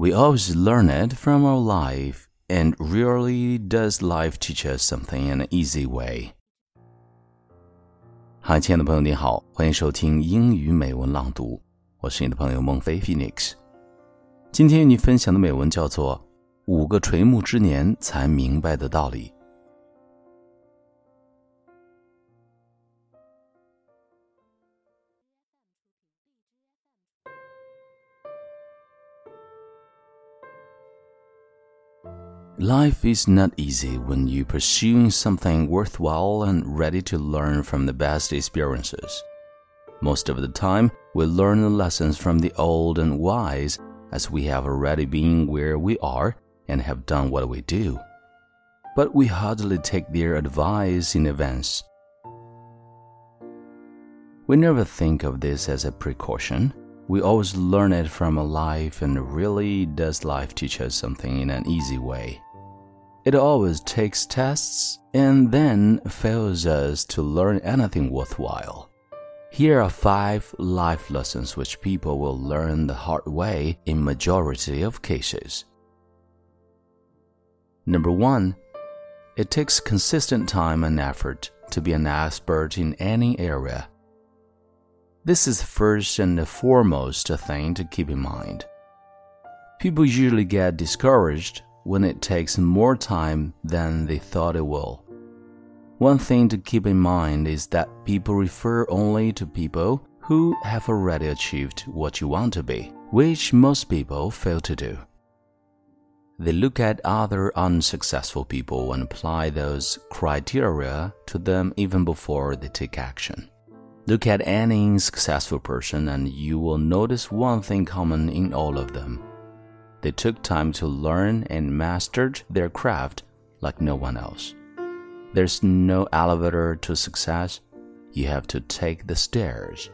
We always learn it from our life, and really does life teach us something in an easy way. 嗨，亲爱的朋友，你好，欢迎收听英语美文朗读，我是你的朋友孟非 Phoenix。今天与你分享的美文叫做《五个垂暮之年才明白的道理》。Life is not easy when you're pursuing something worthwhile and ready to learn from the best experiences. Most of the time, we learn the lessons from the old and wise as we have already been where we are and have done what we do. But we hardly take their advice in advance. We never think of this as a precaution. We always learn it from a life, and really does life teach us something in an easy way. It always takes tests and then fails us to learn anything worthwhile. Here are five life lessons which people will learn the hard way in majority of cases. Number 1. It takes consistent time and effort to be an expert in any area. This is first and foremost a thing to keep in mind. People usually get discouraged when it takes more time than they thought it will. One thing to keep in mind is that people refer only to people who have already achieved what you want to be, which most people fail to do. They look at other unsuccessful people and apply those criteria to them even before they take action. Look at any successful person and you will notice one thing common in all of them they took time to learn and mastered their craft like no one else. There's no elevator to success. You have to take the stairs.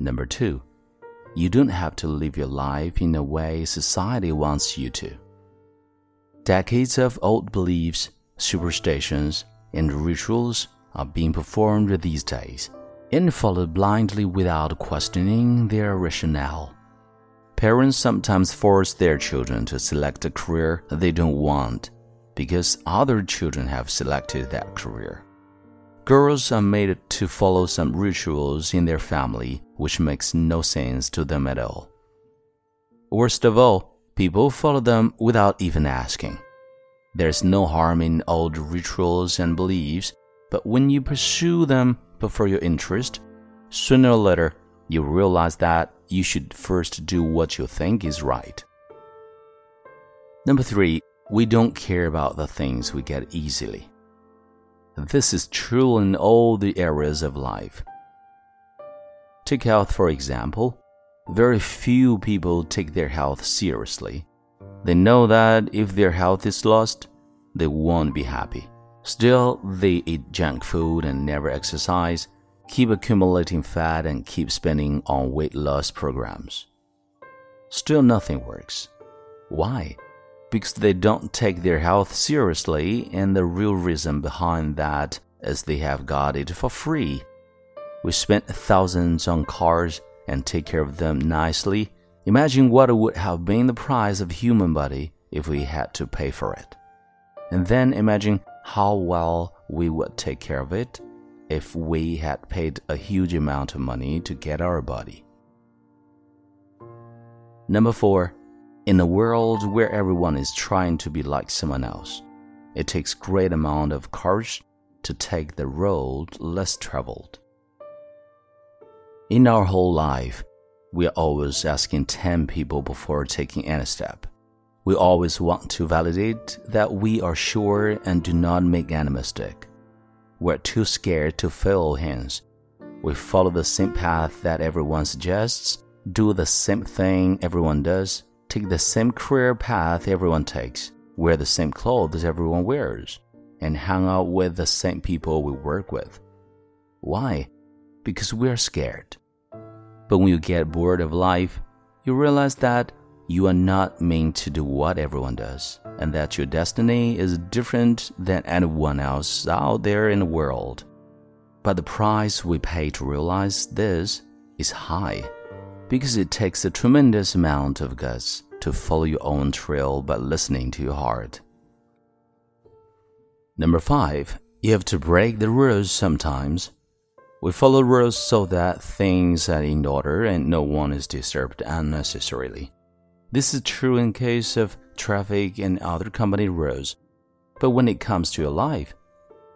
Number two, you don't have to live your life in a way society wants you to. Decades of old beliefs, superstitions, and rituals are being performed these days and followed blindly without questioning their rationale. Parents sometimes force their children to select a career they don't want because other children have selected that career. Girls are made to follow some rituals in their family which makes no sense to them at all. Worst of all, people follow them without even asking. There's no harm in old rituals and beliefs, but when you pursue them before your interest, sooner or later you realize that you should first do what you think is right. Number three, we don't care about the things we get easily. This is true in all the areas of life. Take health, for example. Very few people take their health seriously. They know that if their health is lost, they won't be happy. Still, they eat junk food and never exercise keep accumulating fat and keep spending on weight loss programs. Still, nothing works. Why? Because they don't take their health seriously, and the real reason behind that is they have got it for free. We spend thousands on cars and take care of them nicely. Imagine what it would have been the price of human body if we had to pay for it. And then imagine how well we would take care of it if we had paid a huge amount of money to get our body. Number four, in a world where everyone is trying to be like someone else, it takes great amount of courage to take the road less traveled. In our whole life, we are always asking 10 people before taking any step. We always want to validate that we are sure and do not make any mistake. We're too scared to fail hands. We follow the same path that everyone suggests, do the same thing everyone does, take the same career path everyone takes, wear the same clothes everyone wears, and hang out with the same people we work with. Why? Because we're scared. But when you get bored of life, you realize that you are not meant to do what everyone does, and that your destiny is different than anyone else out there in the world. But the price we pay to realize this is high. because it takes a tremendous amount of guts to follow your own trail by listening to your heart. Number five, you have to break the rules sometimes. We follow rules so that things are in order and no one is disturbed unnecessarily. This is true in case of traffic and other company rules. But when it comes to your life,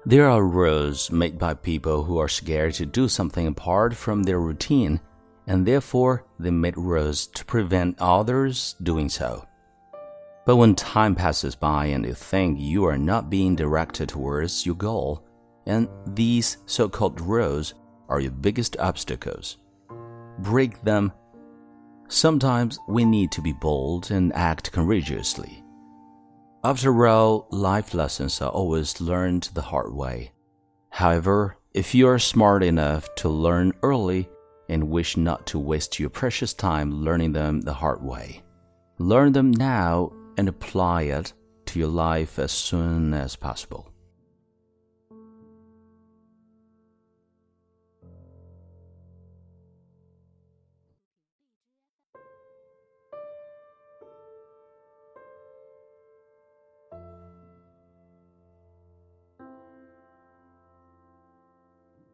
there are rules made by people who are scared to do something apart from their routine, and therefore they made rules to prevent others doing so. But when time passes by and you think you are not being directed towards your goal, and these so called rules are your biggest obstacles, break them. Sometimes we need to be bold and act courageously. After all, life lessons are always learned the hard way. However, if you are smart enough to learn early and wish not to waste your precious time learning them the hard way, learn them now and apply it to your life as soon as possible.